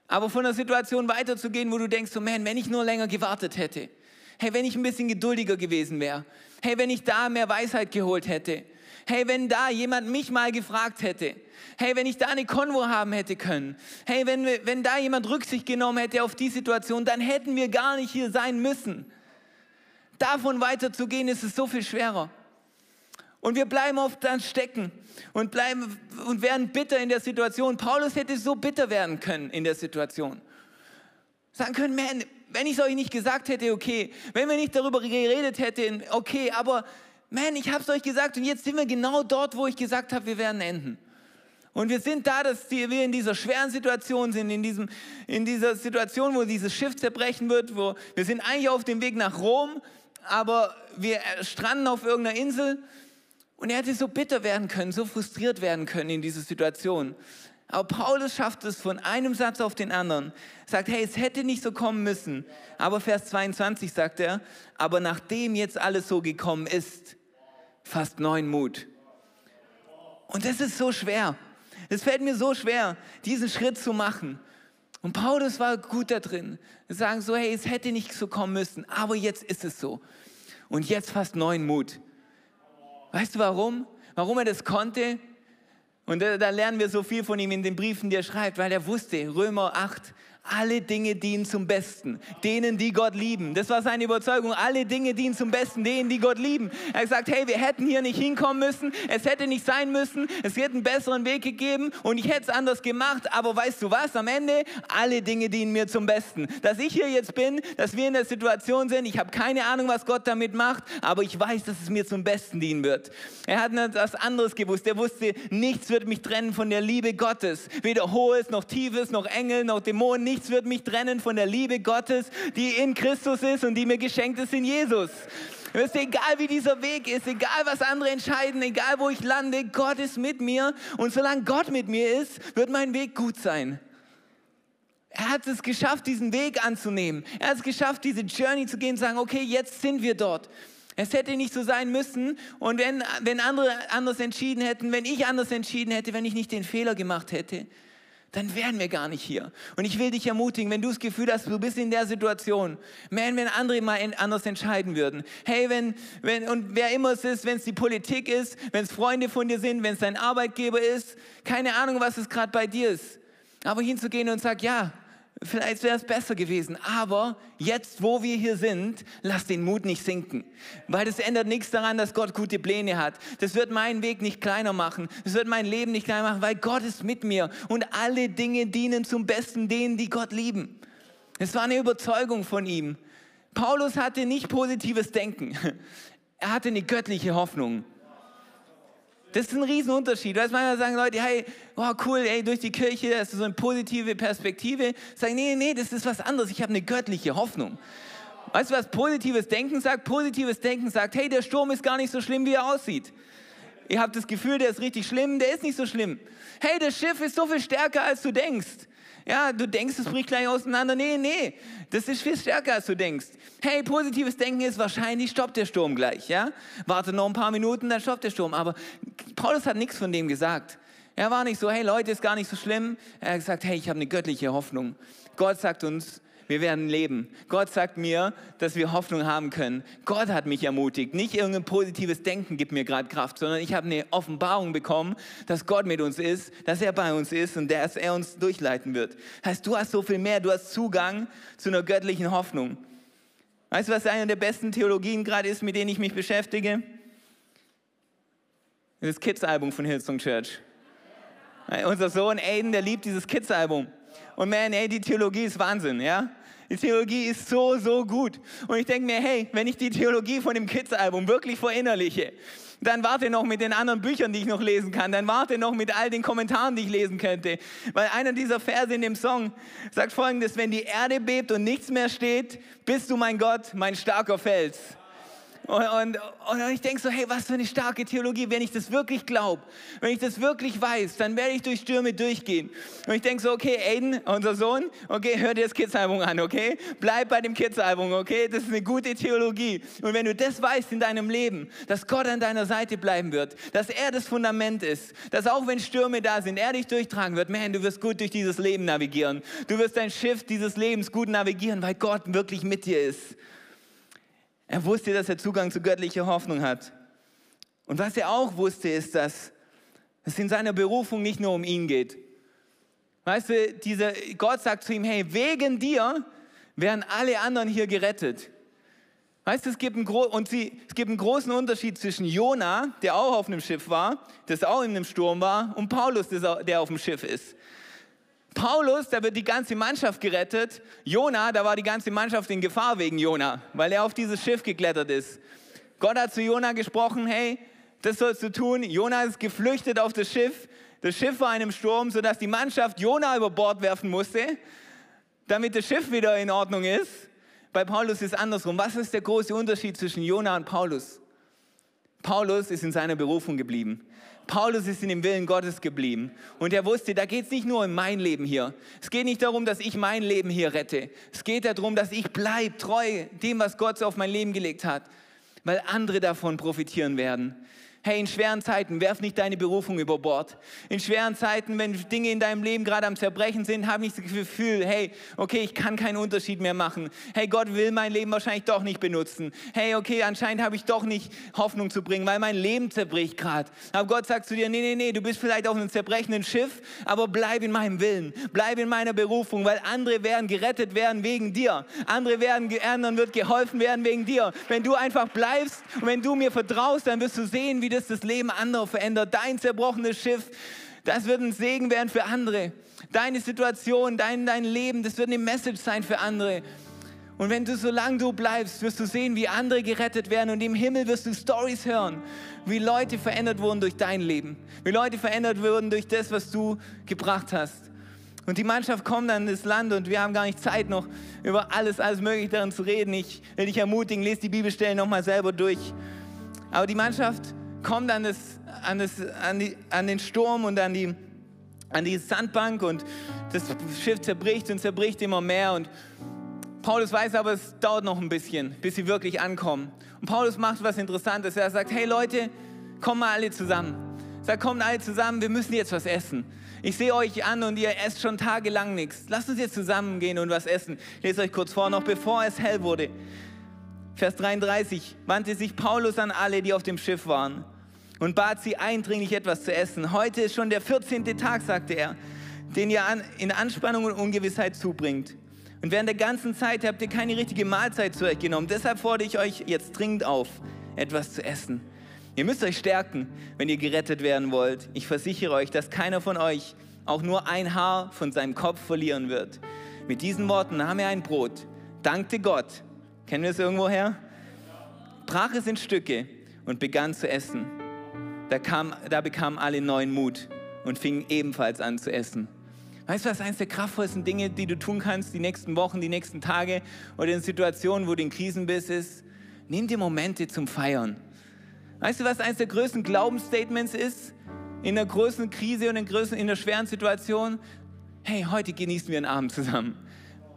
Aber von einer Situation weiterzugehen, wo du denkst, so man, wenn ich nur länger gewartet hätte, hey, wenn ich ein bisschen geduldiger gewesen wäre, Hey, wenn ich da mehr Weisheit geholt hätte. Hey, wenn da jemand mich mal gefragt hätte. Hey, wenn ich da eine Konvo haben hätte können. Hey, wenn, wenn da jemand Rücksicht genommen hätte auf die Situation, dann hätten wir gar nicht hier sein müssen. Davon weiterzugehen, ist es so viel schwerer. Und wir bleiben oft dann stecken und, bleiben, und werden bitter in der Situation. Paulus hätte so bitter werden können in der Situation. Sagen können, man, wenn ich es euch nicht gesagt hätte, okay. Wenn wir nicht darüber geredet hätten, okay. Aber man, ich habe es euch gesagt und jetzt sind wir genau dort, wo ich gesagt habe, wir werden enden. Und wir sind da, dass wir in dieser schweren Situation sind, in, diesem, in dieser Situation, wo dieses Schiff zerbrechen wird, wo wir sind eigentlich auf dem Weg nach Rom, aber wir stranden auf irgendeiner Insel. Und er hätte so bitter werden können, so frustriert werden können in dieser Situation. Aber Paulus schafft es von einem Satz auf den anderen. Sagt, hey, es hätte nicht so kommen müssen. Aber Vers 22 sagt er, aber nachdem jetzt alles so gekommen ist, fast neuen Mut. Und das ist so schwer. Es fällt mir so schwer, diesen Schritt zu machen. Und Paulus war gut da drin. Sagen so, hey, es hätte nicht so kommen müssen, aber jetzt ist es so. Und jetzt fast neuen Mut. Weißt du warum? Warum er das konnte? Und da, da, lernen wir so viel von ihm in den Briefen, die er schreibt, weil er wusste, Römer 8, alle Dinge dienen zum Besten, denen, die Gott lieben. Das war seine Überzeugung. Alle Dinge dienen zum Besten, denen, die Gott lieben. Er hat gesagt, hey, wir hätten hier nicht hinkommen müssen. Es hätte nicht sein müssen. Es hätte einen besseren Weg gegeben und ich hätte es anders gemacht. Aber weißt du was? Am Ende, alle Dinge dienen mir zum Besten. Dass ich hier jetzt bin, dass wir in der Situation sind, ich habe keine Ahnung, was Gott damit macht, aber ich weiß, dass es mir zum Besten dienen wird. Er hat etwas anderes gewusst. Er wusste, nichts wird mich trennen von der Liebe Gottes. Weder Hohes, noch Tiefes, noch Engel, noch Dämonen, nichts wird mich trennen von der Liebe Gottes, die in Christus ist und die mir geschenkt ist in Jesus. Wisst ihr, egal wie dieser Weg ist, egal was andere entscheiden, egal wo ich lande, Gott ist mit mir. Und solange Gott mit mir ist, wird mein Weg gut sein. Er hat es geschafft, diesen Weg anzunehmen. Er hat es geschafft, diese Journey zu gehen und sagen, okay, jetzt sind wir dort. Es hätte nicht so sein müssen. Und wenn, wenn andere anders entschieden hätten, wenn ich anders entschieden hätte, wenn ich nicht den Fehler gemacht hätte, dann wären wir gar nicht hier. Und ich will dich ermutigen, wenn du das Gefühl hast, du bist in der Situation, man, wenn andere mal anders entscheiden würden. Hey, wenn, wenn, und wer immer es ist, wenn es die Politik ist, wenn es Freunde von dir sind, wenn es dein Arbeitgeber ist, keine Ahnung, was es gerade bei dir ist. Aber hinzugehen und sagen, ja, Vielleicht wäre es besser gewesen. Aber jetzt, wo wir hier sind, lass den Mut nicht sinken. Weil das ändert nichts daran, dass Gott gute Pläne hat. Das wird meinen Weg nicht kleiner machen. Das wird mein Leben nicht kleiner machen, weil Gott ist mit mir. Und alle Dinge dienen zum Besten denen, die Gott lieben. Es war eine Überzeugung von ihm. Paulus hatte nicht positives Denken. Er hatte eine göttliche Hoffnung. Das ist ein Riesenunterschied. Weißt, manchmal sagen Leute, hey, oh cool, ey, durch die Kirche, das ist so eine positive Perspektive. Sagen, nee, nee, das ist was anderes. Ich habe eine göttliche Hoffnung. Weißt du, was positives Denken sagt? Positives Denken sagt, hey, der Sturm ist gar nicht so schlimm, wie er aussieht. Ihr habt das Gefühl, der ist richtig schlimm, der ist nicht so schlimm. Hey, das Schiff ist so viel stärker, als du denkst. Ja, du denkst, es bricht gleich auseinander. Nee, nee, das ist viel stärker, als du denkst. Hey, positives Denken ist wahrscheinlich, stoppt der Sturm gleich. Ja? Warte noch ein paar Minuten, dann stoppt der Sturm. Aber Paulus hat nichts von dem gesagt. Er war nicht so, hey Leute, ist gar nicht so schlimm. Er hat gesagt, hey, ich habe eine göttliche Hoffnung. Gott sagt uns, wir werden leben. Gott sagt mir, dass wir Hoffnung haben können. Gott hat mich ermutigt. Nicht irgendein positives Denken gibt mir gerade Kraft, sondern ich habe eine Offenbarung bekommen, dass Gott mit uns ist, dass er bei uns ist und dass er uns durchleiten wird. Heißt, du hast so viel mehr, du hast Zugang zu einer göttlichen Hoffnung. Weißt du, was eine der besten Theologien gerade ist, mit denen ich mich beschäftige? Das Kids-Album von Hillsong Church. Unser Sohn Aiden, der liebt dieses Kids-Album. Und man, ey, die Theologie ist Wahnsinn, ja? Die Theologie ist so, so gut. Und ich denke mir, hey, wenn ich die Theologie von dem Kids-Album wirklich verinnerliche, dann warte noch mit den anderen Büchern, die ich noch lesen kann. Dann warte noch mit all den Kommentaren, die ich lesen könnte. Weil einer dieser Verse in dem Song sagt folgendes, wenn die Erde bebt und nichts mehr steht, bist du mein Gott, mein starker Fels. Und, und, und ich denke so, hey, was für eine starke Theologie. Wenn ich das wirklich glaube, wenn ich das wirklich weiß, dann werde ich durch Stürme durchgehen. Und ich denke so, okay, Aiden, unser Sohn, okay, hör dir das Kids-Album an, okay? Bleib bei dem Kids-Album, okay? Das ist eine gute Theologie. Und wenn du das weißt in deinem Leben, dass Gott an deiner Seite bleiben wird, dass er das Fundament ist, dass auch wenn Stürme da sind, er dich durchtragen wird, man, du wirst gut durch dieses Leben navigieren. Du wirst dein Schiff dieses Lebens gut navigieren, weil Gott wirklich mit dir ist. Er wusste, dass er Zugang zu göttlicher Hoffnung hat. Und was er auch wusste, ist, dass es in seiner Berufung nicht nur um ihn geht. Weißt du, dieser, Gott sagt zu ihm, hey, wegen dir werden alle anderen hier gerettet. Weißt du, es gibt, einen, und sie, es gibt einen großen Unterschied zwischen Jona, der auch auf einem Schiff war, das auch in einem Sturm war, und Paulus, der auf dem Schiff ist. Paulus, da wird die ganze Mannschaft gerettet. Jona, da war die ganze Mannschaft in Gefahr wegen Jona, weil er auf dieses Schiff geklettert ist. Gott hat zu Jona gesprochen, hey, das sollst du tun. Jona ist geflüchtet auf das Schiff. Das Schiff war in einem Sturm, sodass die Mannschaft Jona über Bord werfen musste, damit das Schiff wieder in Ordnung ist. Bei Paulus ist es andersrum. Was ist der große Unterschied zwischen Jona und Paulus? Paulus ist in seiner Berufung geblieben. Paulus ist in dem Willen Gottes geblieben. Und er wusste, da geht es nicht nur um mein Leben hier. Es geht nicht darum, dass ich mein Leben hier rette. Es geht darum, dass ich bleibe treu dem, was Gott auf mein Leben gelegt hat, weil andere davon profitieren werden. Hey, in schweren Zeiten, werf nicht deine Berufung über Bord. In schweren Zeiten, wenn Dinge in deinem Leben gerade am Zerbrechen sind, habe ich das Gefühl, hey, okay, ich kann keinen Unterschied mehr machen. Hey, Gott will mein Leben wahrscheinlich doch nicht benutzen. Hey, okay, anscheinend habe ich doch nicht Hoffnung zu bringen, weil mein Leben zerbricht gerade. Aber Gott sagt zu dir, nee, nee, nee, du bist vielleicht auf einem zerbrechenden Schiff, aber bleib in meinem Willen, bleib in meiner Berufung, weil andere werden gerettet werden wegen dir. Andere werden, anderen wird geholfen werden wegen dir. Wenn du einfach bleibst und wenn du mir vertraust, dann wirst du sehen, wie das das Leben anderer verändert. Dein zerbrochenes Schiff, das wird ein Segen werden für andere. Deine Situation, dein, dein Leben, das wird eine Message sein für andere. Und wenn du, solange du bleibst, wirst du sehen, wie andere gerettet werden und im Himmel wirst du Stories hören, wie Leute verändert wurden durch dein Leben, wie Leute verändert wurden durch das, was du gebracht hast. Und die Mannschaft kommt dann ins Land und wir haben gar nicht Zeit noch über alles, alles Mögliche darin zu reden. Ich will dich ermutigen, lese die Bibelstellen nochmal selber durch. Aber die Mannschaft kommt an, das, an, das, an, die, an den Sturm und an die, an die Sandbank und das Schiff zerbricht und zerbricht immer mehr und Paulus weiß aber, es dauert noch ein bisschen, bis sie wirklich ankommen. Und Paulus macht was Interessantes. Er sagt, hey Leute, kommen mal alle zusammen. Er sagt, kommt alle zusammen, wir müssen jetzt was essen. Ich sehe euch an und ihr esst schon tagelang nichts. Lasst uns jetzt zusammengehen und was essen. Ich lese euch kurz vor, noch bevor es hell wurde. Vers 33 wandte sich Paulus an alle, die auf dem Schiff waren und bat sie eindringlich etwas zu essen. Heute ist schon der 14. Tag, sagte er, den ihr in Anspannung und Ungewissheit zubringt. Und während der ganzen Zeit habt ihr keine richtige Mahlzeit zu euch genommen. Deshalb fordere ich euch jetzt dringend auf, etwas zu essen. Ihr müsst euch stärken, wenn ihr gerettet werden wollt. Ich versichere euch, dass keiner von euch auch nur ein Haar von seinem Kopf verlieren wird. Mit diesen Worten nahm er ein Brot, dankte Gott Kennen wir es irgendwo her? Brach es in Stücke und begann zu essen. Da, kam, da bekamen alle neuen Mut und fingen ebenfalls an zu essen. Weißt du, was eines der kraftvollsten Dinge, die du tun kannst, die nächsten Wochen, die nächsten Tage oder in Situationen, wo du in Krisen bist, ist, nimm dir Momente zum Feiern. Weißt du, was eines der größten Glaubensstatements ist? In der größten Krise und in, größten, in der schweren Situation? Hey, heute genießen wir einen Abend zusammen,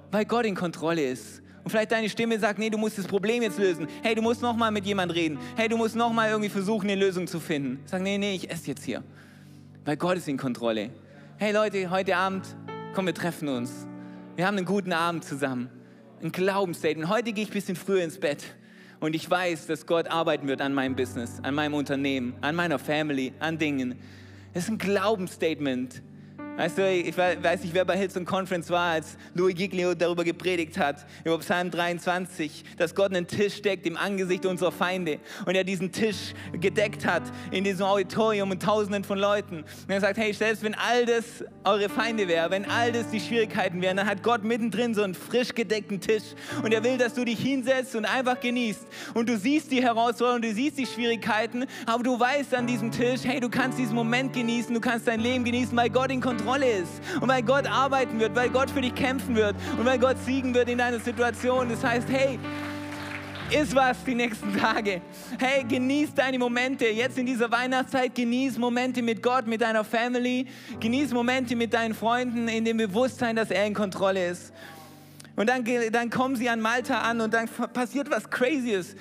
weil Gott in Kontrolle ist und vielleicht deine Stimme sagt, nee, du musst das Problem jetzt lösen. Hey, du musst nochmal mit jemand reden. Hey, du musst nochmal irgendwie versuchen, eine Lösung zu finden. Sag, nee, nee, ich esse jetzt hier. Weil Gott ist in Kontrolle. Hey Leute, heute Abend, komm, wir treffen uns. Wir haben einen guten Abend zusammen. Ein Glaubensstatement. Heute gehe ich ein bisschen früher ins Bett. Und ich weiß, dass Gott arbeiten wird an meinem Business, an meinem Unternehmen, an meiner Family, an Dingen. Es ist ein Glaubensstatement, Weißt du, ich weiß nicht, wer bei Hillsong Conference war, als Louis Giglio darüber gepredigt hat, über Psalm 23, dass Gott einen Tisch deckt im Angesicht unserer Feinde und er diesen Tisch gedeckt hat in diesem Auditorium und Tausenden von Leuten. Und er sagt, hey, selbst wenn all das eure Feinde wäre, wenn all das die Schwierigkeiten wären, dann hat Gott mittendrin so einen frisch gedeckten Tisch und er will, dass du dich hinsetzt und einfach genießt und du siehst die Herausforderungen, du siehst die Schwierigkeiten, aber du weißt an diesem Tisch, hey, du kannst diesen Moment genießen, du kannst dein Leben genießen, weil Gott in Kontrolle Kontrolle ist und weil Gott arbeiten wird, weil Gott für dich kämpfen wird und weil Gott siegen wird in deiner Situation. Das heißt, hey, ist was die nächsten Tage. Hey, genieß deine Momente. Jetzt in dieser Weihnachtszeit, genieß Momente mit Gott, mit deiner Family. Genieß Momente mit deinen Freunden in dem Bewusstsein, dass er in Kontrolle ist. Und dann, dann kommen sie an Malta an und dann passiert was Crazyes.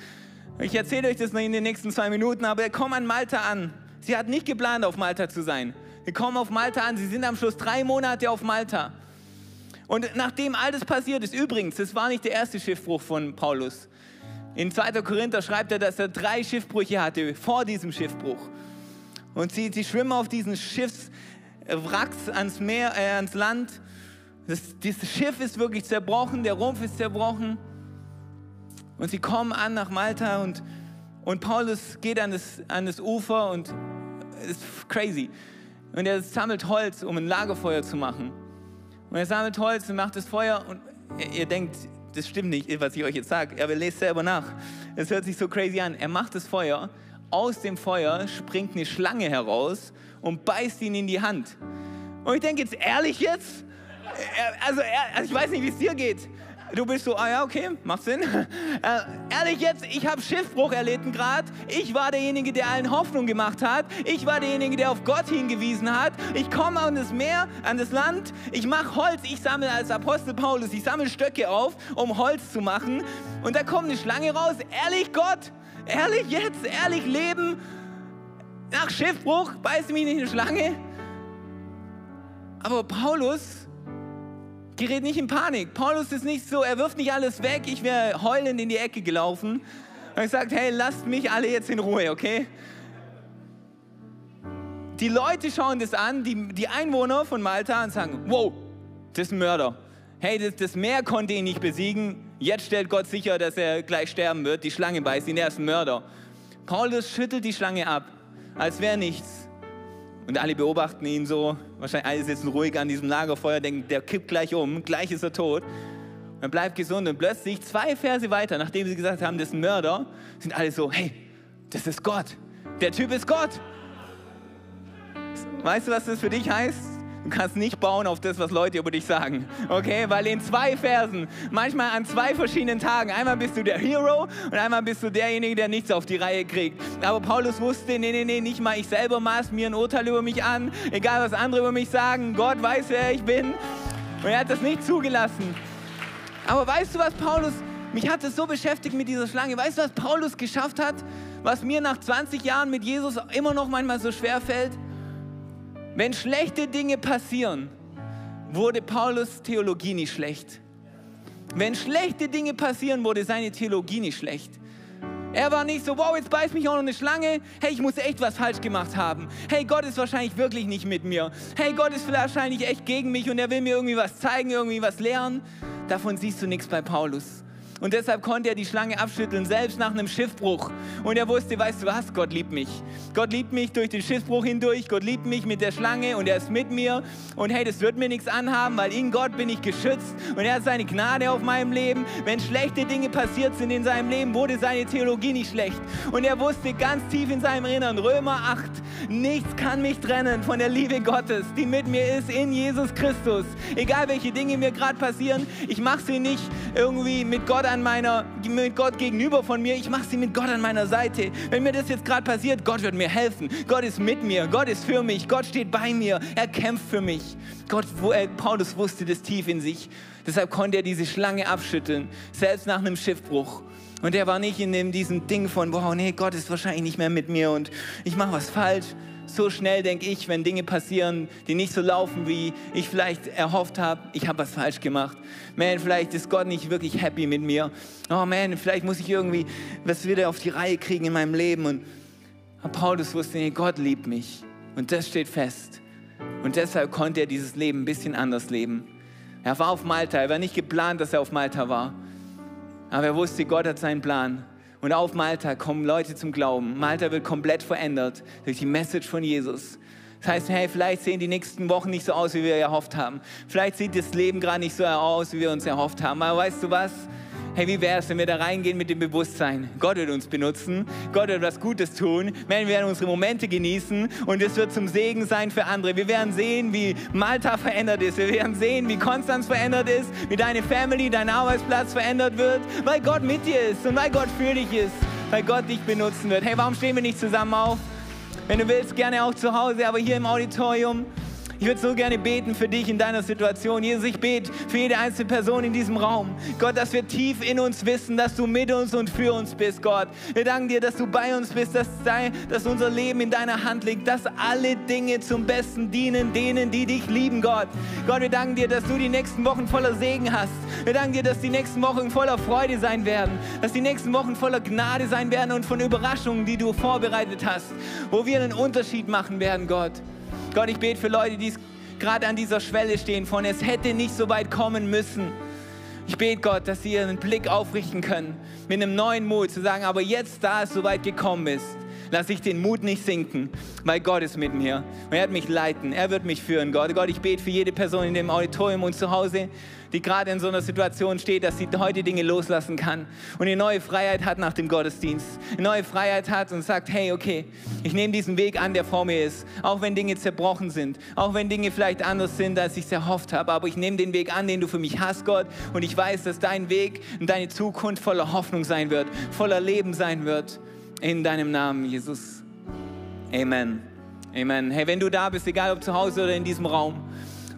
Ich erzähle euch das in den nächsten zwei Minuten, aber er kommt an Malta an. Sie hat nicht geplant, auf Malta zu sein. Wir kommen auf Malta an. Sie sind am Schluss drei Monate auf Malta. Und nachdem all das passiert ist, übrigens, das war nicht der erste Schiffbruch von Paulus. In 2. Korinther schreibt er, dass er drei Schiffbrüche hatte vor diesem Schiffbruch. Und sie, sie schwimmen auf diesen Schiffswracks ans Meer, äh, ans Land. Das, dieses Schiff ist wirklich zerbrochen, der Rumpf ist zerbrochen. Und sie kommen an nach Malta und, und Paulus geht an das, an das Ufer und ist crazy. Und er sammelt Holz, um ein Lagerfeuer zu machen. Und er sammelt Holz und macht das Feuer und ihr denkt, das stimmt nicht, was ich euch jetzt sage, aber lest selber nach. Es hört sich so crazy an. Er macht das Feuer, aus dem Feuer springt eine Schlange heraus und beißt ihn in die Hand. Und ich denke jetzt, ehrlich jetzt? Also, also ich weiß nicht, wie es dir geht. Du bist so, ah ja, okay, macht Sinn. Äh, ehrlich jetzt, ich habe Schiffbruch erlitten gerade. Ich war derjenige, der allen Hoffnung gemacht hat. Ich war derjenige, der auf Gott hingewiesen hat. Ich komme an das Meer, an das Land. Ich mache Holz. Ich sammle als Apostel Paulus, ich sammle Stöcke auf, um Holz zu machen. Und da kommt eine Schlange raus. Ehrlich Gott, ehrlich jetzt, ehrlich Leben. Nach Schiffbruch beißt mich nicht eine Schlange. Aber Paulus gerät nicht in Panik. Paulus ist nicht so, er wirft nicht alles weg. Ich wäre heulend in die Ecke gelaufen. Er sagt, hey, lasst mich alle jetzt in Ruhe, okay? Die Leute schauen das an, die, die Einwohner von Malta, und sagen, wow, das ist ein Mörder. Hey, das, das Meer konnte ihn nicht besiegen. Jetzt stellt Gott sicher, dass er gleich sterben wird. Die Schlange beißt ihn, er ist ein Mörder. Paulus schüttelt die Schlange ab, als wäre nichts. Und alle beobachten ihn so. Wahrscheinlich alle sitzen ruhig an diesem Lagerfeuer, denken, der kippt gleich um, gleich ist er tot. Er bleibt gesund und plötzlich zwei Verse weiter, nachdem sie gesagt haben, das ist ein Mörder, sind alle so, hey, das ist Gott. Der Typ ist Gott. Weißt du, was das für dich heißt? Du kannst nicht bauen auf das, was Leute über dich sagen. Okay? Weil in zwei Versen, manchmal an zwei verschiedenen Tagen, einmal bist du der Hero und einmal bist du derjenige, der nichts auf die Reihe kriegt. Aber Paulus wusste, nee, nee, nee, nicht mal ich selber maß mir ein Urteil über mich an, egal was andere über mich sagen. Gott weiß, wer ich bin. Und er hat das nicht zugelassen. Aber weißt du, was Paulus, mich hat es so beschäftigt mit dieser Schlange. Weißt du, was Paulus geschafft hat, was mir nach 20 Jahren mit Jesus immer noch manchmal so schwer fällt? Wenn schlechte Dinge passieren, wurde Paulus Theologie nicht schlecht. Wenn schlechte Dinge passieren, wurde seine Theologie nicht schlecht. Er war nicht so, wow, jetzt beißt mich auch noch eine Schlange. Hey, ich muss echt was falsch gemacht haben. Hey, Gott ist wahrscheinlich wirklich nicht mit mir. Hey, Gott ist wahrscheinlich echt gegen mich und er will mir irgendwie was zeigen, irgendwie was lernen. Davon siehst du nichts bei Paulus. Und deshalb konnte er die Schlange abschütteln, selbst nach einem Schiffbruch. Und er wusste, weißt du was, Gott liebt mich. Gott liebt mich durch den Schiffbruch hindurch. Gott liebt mich mit der Schlange und er ist mit mir. Und hey, das wird mir nichts anhaben, weil in Gott bin ich geschützt. Und er hat seine Gnade auf meinem Leben. Wenn schlechte Dinge passiert sind in seinem Leben, wurde seine Theologie nicht schlecht. Und er wusste ganz tief in seinem Innern, Römer 8, nichts kann mich trennen von der Liebe Gottes, die mit mir ist in Jesus Christus. Egal welche Dinge mir gerade passieren, ich mache sie nicht irgendwie mit Gott an meiner, mit Gott gegenüber von mir, ich mache sie mit Gott an meiner Seite. Wenn mir das jetzt gerade passiert, Gott wird mir helfen. Gott ist mit mir, Gott ist für mich, Gott steht bei mir, er kämpft für mich. Gott, wo er, Paulus wusste das tief in sich. Deshalb konnte er diese Schlange abschütteln, selbst nach einem Schiffbruch. Und er war nicht in dem, diesem Ding von, wow, nee, Gott ist wahrscheinlich nicht mehr mit mir und ich mache was falsch so schnell denke ich, wenn Dinge passieren, die nicht so laufen, wie ich vielleicht erhofft habe, ich habe was falsch gemacht. Man, vielleicht ist Gott nicht wirklich happy mit mir. Oh man, vielleicht muss ich irgendwie was wieder auf die Reihe kriegen in meinem Leben. Und Paulus wusste, nee, Gott liebt mich. Und das steht fest. Und deshalb konnte er dieses Leben ein bisschen anders leben. Er war auf Malta, er war nicht geplant, dass er auf Malta war. Aber er wusste, Gott hat seinen Plan. Und auf Malta kommen Leute zum Glauben. Malta wird komplett verändert durch die Message von Jesus. Das heißt, hey, vielleicht sehen die nächsten Wochen nicht so aus, wie wir erhofft haben. Vielleicht sieht das Leben gerade nicht so aus, wie wir uns erhofft haben. Aber weißt du was? Hey, wie wäre es, wenn wir da reingehen mit dem Bewusstsein? Gott wird uns benutzen, Gott wird was Gutes tun, wir werden unsere Momente genießen und es wird zum Segen sein für andere. Wir werden sehen, wie Malta verändert ist, wir werden sehen, wie Konstanz verändert ist, wie deine Family, dein Arbeitsplatz verändert wird, weil Gott mit dir ist und weil Gott für dich ist, weil Gott dich benutzen wird. Hey, warum stehen wir nicht zusammen auf? Wenn du willst, gerne auch zu Hause, aber hier im Auditorium. Ich würde so gerne beten für dich in deiner Situation. Jesus, ich bete für jede einzelne Person in diesem Raum. Gott, dass wir tief in uns wissen, dass du mit uns und für uns bist, Gott. Wir danken dir, dass du bei uns bist, dass, dein, dass unser Leben in deiner Hand liegt, dass alle Dinge zum Besten dienen, denen, die dich lieben, Gott. Gott, wir danken dir, dass du die nächsten Wochen voller Segen hast. Wir danken dir, dass die nächsten Wochen voller Freude sein werden, dass die nächsten Wochen voller Gnade sein werden und von Überraschungen, die du vorbereitet hast, wo wir einen Unterschied machen werden, Gott. Gott, ich bete für Leute, die gerade an dieser Schwelle stehen von es hätte nicht so weit kommen müssen. Ich bete Gott, dass sie ihren Blick aufrichten können mit einem neuen Mut zu sagen, aber jetzt, da es so weit gekommen ist, lasse ich den Mut nicht sinken, weil Gott ist mit mir. Und er wird mich leiten, er wird mich führen. Gott, Gott, ich bete für jede Person in dem Auditorium und zu Hause, die gerade in so einer Situation steht, dass sie heute Dinge loslassen kann. Und eine neue Freiheit hat nach dem Gottesdienst, eine neue Freiheit hat und sagt, hey, okay, ich nehme diesen Weg an, der vor mir ist, auch wenn Dinge zerbrochen sind, auch wenn Dinge vielleicht anders sind, als ich es erhofft habe, aber ich nehme den Weg an, den du für mich hast, Gott, und ich weiß, dass dein Weg und deine Zukunft voller Hoffnung sein wird, voller Leben sein wird. In deinem Namen, Jesus. Amen. Amen. Hey, wenn du da bist, egal ob zu Hause oder in diesem Raum,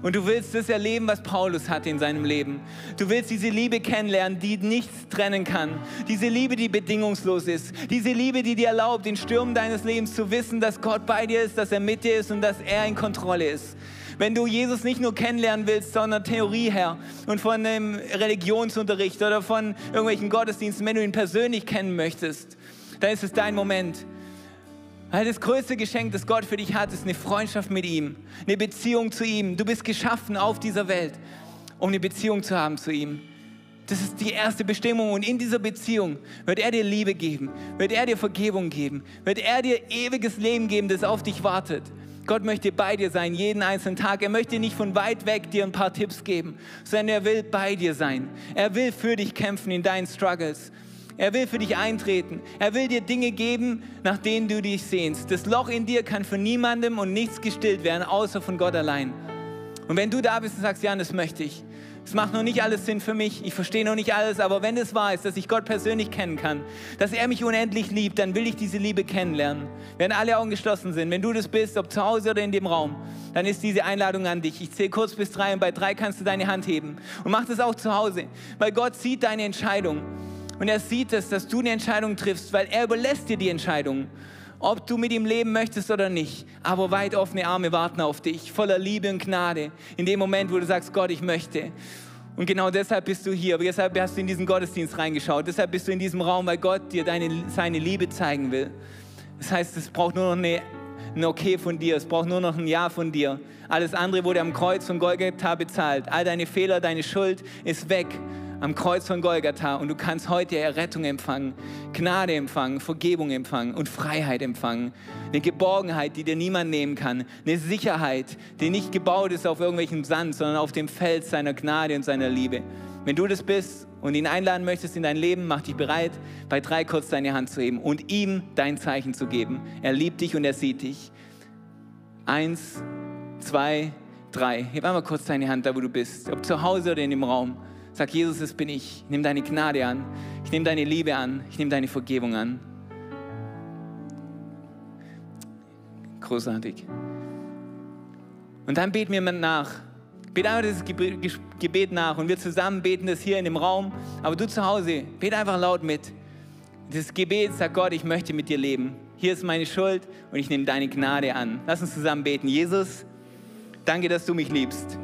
und du willst das erleben, was Paulus hatte in seinem Leben. Du willst diese Liebe kennenlernen, die nichts trennen kann. Diese Liebe, die bedingungslos ist. Diese Liebe, die dir erlaubt, in Stürmen deines Lebens zu wissen, dass Gott bei dir ist, dass er mit dir ist und dass er in Kontrolle ist. Wenn du Jesus nicht nur kennenlernen willst, sondern Theorie her und von einem Religionsunterricht oder von irgendwelchen Gottesdiensten, wenn du ihn persönlich kennen möchtest, dann ist es dein Moment. Weil das größte Geschenk, das Gott für dich hat, ist eine Freundschaft mit ihm, eine Beziehung zu ihm. Du bist geschaffen auf dieser Welt, um eine Beziehung zu haben zu ihm. Das ist die erste Bestimmung und in dieser Beziehung wird er dir Liebe geben, wird er dir Vergebung geben, wird er dir ewiges Leben geben, das auf dich wartet. Gott möchte bei dir sein, jeden einzelnen Tag. Er möchte nicht von weit weg dir ein paar Tipps geben, sondern er will bei dir sein. Er will für dich kämpfen in deinen Struggles. Er will für dich eintreten. Er will dir Dinge geben, nach denen du dich sehnst. Das Loch in dir kann von niemandem und nichts gestillt werden, außer von Gott allein. Und wenn du da bist und sagst, ja, das möchte ich. Es macht noch nicht alles Sinn für mich, ich verstehe noch nicht alles, aber wenn es wahr ist, dass ich Gott persönlich kennen kann, dass er mich unendlich liebt, dann will ich diese Liebe kennenlernen. Wenn alle Augen geschlossen sind, wenn du das bist, ob zu Hause oder in dem Raum, dann ist diese Einladung an dich. Ich zähle kurz bis drei und bei drei kannst du deine Hand heben. Und mach das auch zu Hause, weil Gott sieht deine Entscheidung. Und er sieht es, dass du eine Entscheidung triffst, weil er überlässt dir die Entscheidung, ob du mit ihm leben möchtest oder nicht. Aber weit offene Arme warten auf dich, voller Liebe und Gnade. In dem Moment, wo du sagst, Gott, ich möchte. Und genau deshalb bist du hier. Deshalb hast du in diesen Gottesdienst reingeschaut. Deshalb bist du in diesem Raum, weil Gott dir deine, seine Liebe zeigen will. Das heißt, es braucht nur noch eine, ein Okay von dir. Es braucht nur noch ein Ja von dir. Alles andere wurde am Kreuz von Golgatha bezahlt. All deine Fehler, deine Schuld ist weg am Kreuz von Golgatha und du kannst heute Errettung empfangen, Gnade empfangen, Vergebung empfangen und Freiheit empfangen. Eine Geborgenheit, die dir niemand nehmen kann. Eine Sicherheit, die nicht gebaut ist auf irgendwelchem Sand, sondern auf dem Fels seiner Gnade und seiner Liebe. Wenn du das bist und ihn einladen möchtest in dein Leben, mach dich bereit, bei drei kurz deine Hand zu heben und ihm dein Zeichen zu geben. Er liebt dich und er sieht dich. Eins, zwei, drei. Heb einmal kurz deine Hand da, wo du bist, ob zu Hause oder in dem Raum. Sag, Jesus, das bin ich. Ich nehme deine Gnade an. Ich nehme deine Liebe an. Ich nehme deine Vergebung an. Großartig. Und dann beten wir nach. Bete einfach dieses Gebet nach und wir zusammen beten das hier in dem Raum. Aber du zu Hause, bete einfach laut mit. Das Gebet sagt Gott, ich möchte mit dir leben. Hier ist meine Schuld und ich nehme deine Gnade an. Lass uns zusammen beten. Jesus, danke, dass du mich liebst.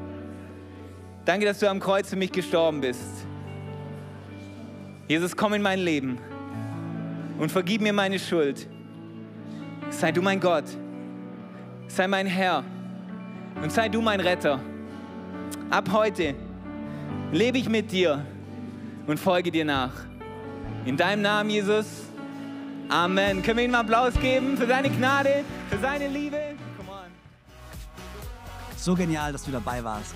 Danke, dass du am Kreuz für mich gestorben bist. Jesus, komm in mein Leben und vergib mir meine Schuld. Sei du mein Gott. Sei mein Herr. und sei du mein Retter. Ab heute lebe ich mit dir und folge dir nach. In deinem Namen, Jesus. Amen. Können wir ihm Applaus geben für seine Gnade, für seine Liebe? So genial, dass du dabei warst.